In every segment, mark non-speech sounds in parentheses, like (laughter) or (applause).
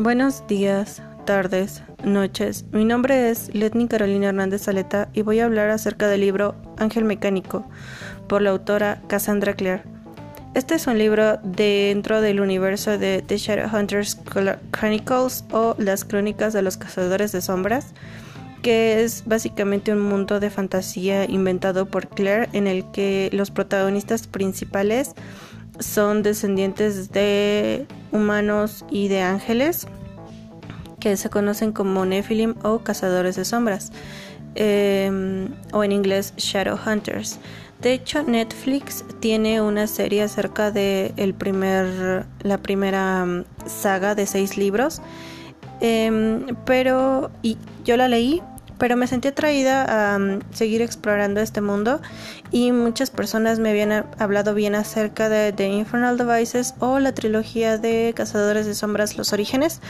Buenos días, tardes, noches. Mi nombre es Letni Carolina Hernández Saleta y voy a hablar acerca del libro Ángel Mecánico por la autora Cassandra Clare. Este es un libro dentro del universo de The Shadowhunters Chronicles o Las Crónicas de los Cazadores de Sombras, que es básicamente un mundo de fantasía inventado por Claire en el que los protagonistas principales son descendientes de humanos y de ángeles que se conocen como Nephilim o cazadores de sombras em, o en inglés Shadow Hunters. De hecho, Netflix tiene una serie acerca de el primer, la primera mm, saga de seis libros, em, pero y yo la leí pero me sentí atraída a mm, seguir explorando este mundo y muchas personas me habían hablado bien acerca de The Infernal Devices o la trilogía de Cazadores de Sombras Los Orígenes,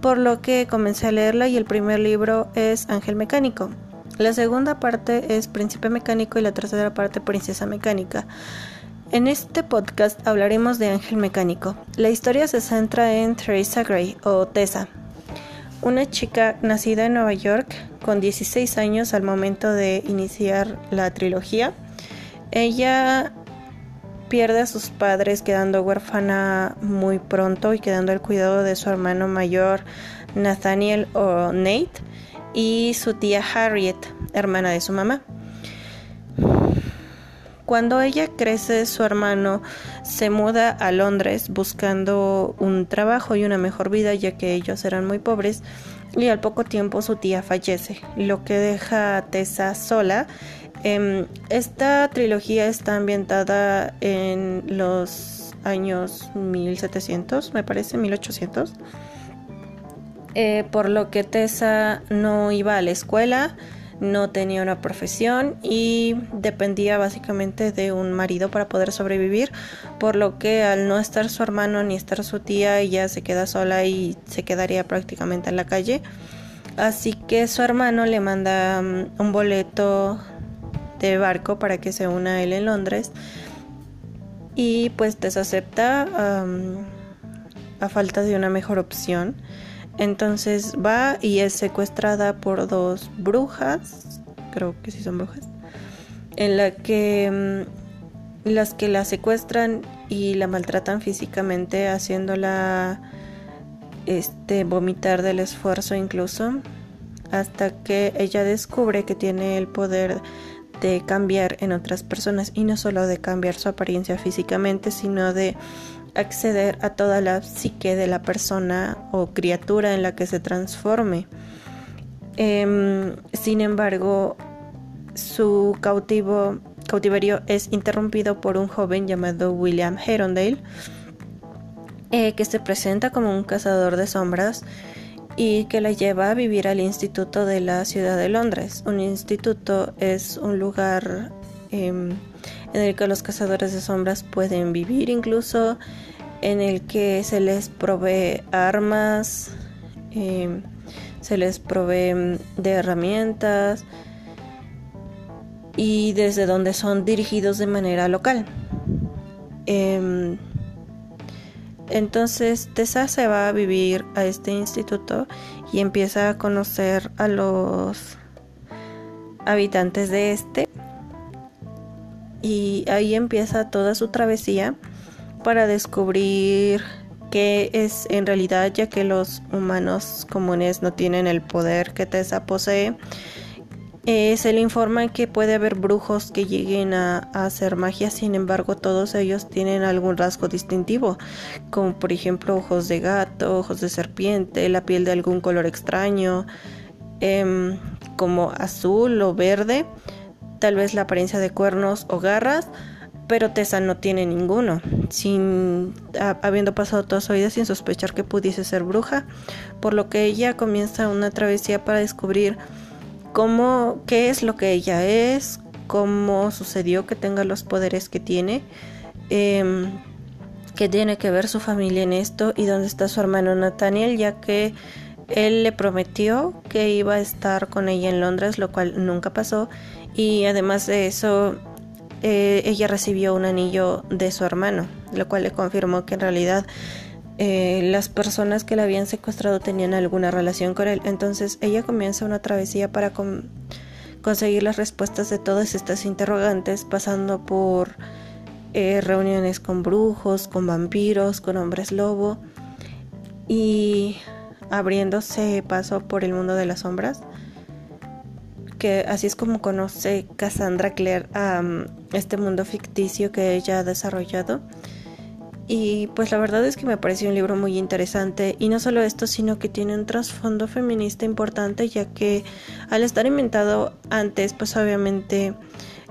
por lo que comencé a leerla y el primer libro es Ángel Mecánico. La segunda parte es Príncipe Mecánico y la tercera parte Princesa Mecánica. En este podcast hablaremos de Ángel Mecánico. La historia se centra en Teresa Gray o Tessa, una chica nacida en Nueva York con 16 años al momento de iniciar la trilogía. Ella pierde a sus padres quedando huérfana muy pronto y quedando al cuidado de su hermano mayor Nathaniel o Nate y su tía Harriet, hermana de su mamá. Cuando ella crece, su hermano se muda a Londres buscando un trabajo y una mejor vida, ya que ellos eran muy pobres, y al poco tiempo su tía fallece, lo que deja a Tessa sola. Em, esta trilogía está ambientada en los años 1700, me parece, 1800. Eh, por lo que Tessa no iba a la escuela, no tenía una profesión y dependía básicamente de un marido para poder sobrevivir, por lo que al no estar su hermano ni estar su tía, ella se queda sola y se quedaría prácticamente en la calle. Así que su hermano le manda mm, un boleto de barco para que se una a él en Londres y pues desacepta a falta de una mejor opción. Entonces va y es secuestrada por dos brujas, creo que sí son brujas, en la que mm, las que la secuestran y la maltratan físicamente, haciéndola este vomitar del esfuerzo incluso, hasta que ella descubre que tiene el poder de cambiar en otras personas y no solo de cambiar su apariencia físicamente, sino de acceder a toda la psique de la persona o criatura en la que se transforme. Em, sin embargo, su cautivo, cautiverio es interrumpido por un joven llamado William Herondale, eh, que se presenta como un cazador de sombras y que la lleva a vivir al instituto de la ciudad de Londres. Un instituto es un lugar em, en el que los cazadores de sombras pueden vivir incluso, en el que se les provee armas, em, se les provee de herramientas y desde donde son dirigidos de manera local. Em, entonces Tessa se va a vivir a este instituto y empieza a conocer a los habitantes de este y ahí empieza toda su travesía para descubrir qué es en realidad ya que los humanos comunes no tienen el poder que Tessa posee. Eh, se le informa que puede haber brujos que lleguen a, hacer magia, sin embargo todos ellos tienen algún rasgo distintivo, como por ejemplo ojos de gato, ojos de serpiente, la piel de algún color extraño, em, como azul o verde tal vez la apariencia de cuernos o garras, pero Tessa no tiene ninguno, sin habiendo pasado toda su vida sin sospechar que pudiese ser bruja, por lo que ella comienza una travesía para descubrir cómo, qué es lo que ella es, cómo sucedió que tenga los poderes que tiene, eh, qué tiene que ver su familia en esto y dónde está su hermano Nathaniel, ya que él le prometió que iba a estar con ella en Londres, lo cual nunca pasó y además de eso eh, ella recibió un anillo de su hermano, lo cual le confirmó que en realidad eh, las personas que la habían secuestrado tenían alguna relación con él. Entonces ella comienza una travesía para conseguir las respuestas de todas estas interrogantes, pasando por eh, reuniones con brujos, con vampiros, con hombres lobo y abriéndose paso por el mundo de las sombras. Que así es como conoce Cassandra Clare a este mundo ficticio que ella ha desarrollado. Y pues la verdad es que me pareció un libro muy interesante y no solo esto, sino que tiene un trasfondo feminista importante ya que al estar inventado antes, pues obviamente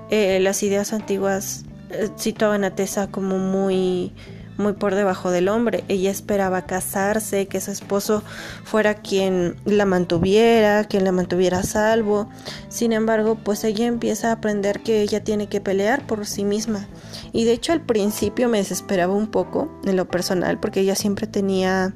eh, las ideas antiguas eh, situaban a Tessa como muy muy por debajo del hombre. Ella esperaba casarse, que su esposo fuera quien la mantuviera, quien la mantuviera a salvo. Sin embargo, pues ella empieza a aprender que ella tiene que pelear por sí misma. Y de hecho al principio me desesperaba un poco en lo personal porque ella siempre tenía...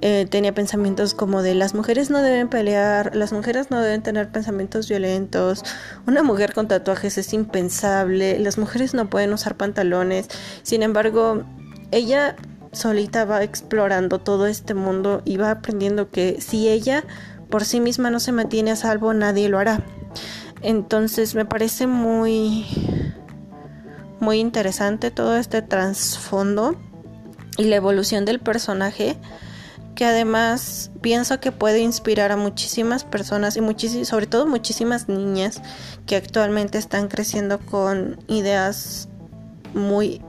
Eh, tenía pensamientos como de las mujeres no deben pelear, las mujeres no deben tener pensamientos violentos, una mujer con tatuajes es impensable, las mujeres no pueden usar pantalones. Sin embargo, ella solita va explorando todo este mundo y va aprendiendo que si ella por sí misma no se mantiene a salvo, nadie lo hará. Entonces me parece muy muy interesante todo este trasfondo y la evolución del personaje que además pienso que puede inspirar a muchísimas personas y sobre todo muchísimas niñas que actualmente están creciendo con ideas muy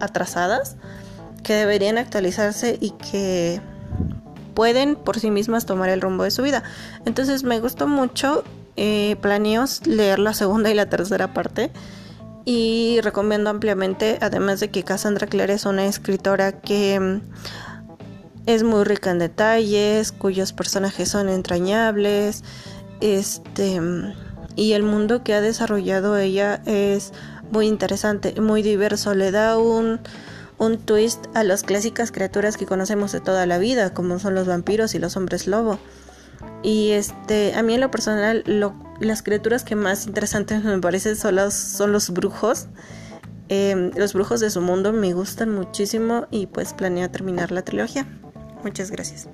atrasadas que deberían actualizarse y que pueden por sí mismas tomar el rumbo de su vida. Entonces me gustó mucho, eh, leer la segunda y la tercera parte y recomiendo ampliamente, además de que Cassandra Clare es una escritora que mm, es muy rica en detalles, cuyos personajes son entrañables, este mm, y el mundo que ha desarrollado ella es muy interesante, muy diverso, le da un un twist a las clásicas criaturas que conocemos de toda la vida, como son los vampiros y los hombres lobo. Y este, a mí en lo personal, las criaturas que más interesantes (laughs) me parecen son los, son los brujos. Em, los brujos de su mundo me gustan muchísimo y pues planeo terminar la trilogía. Muchas gracias.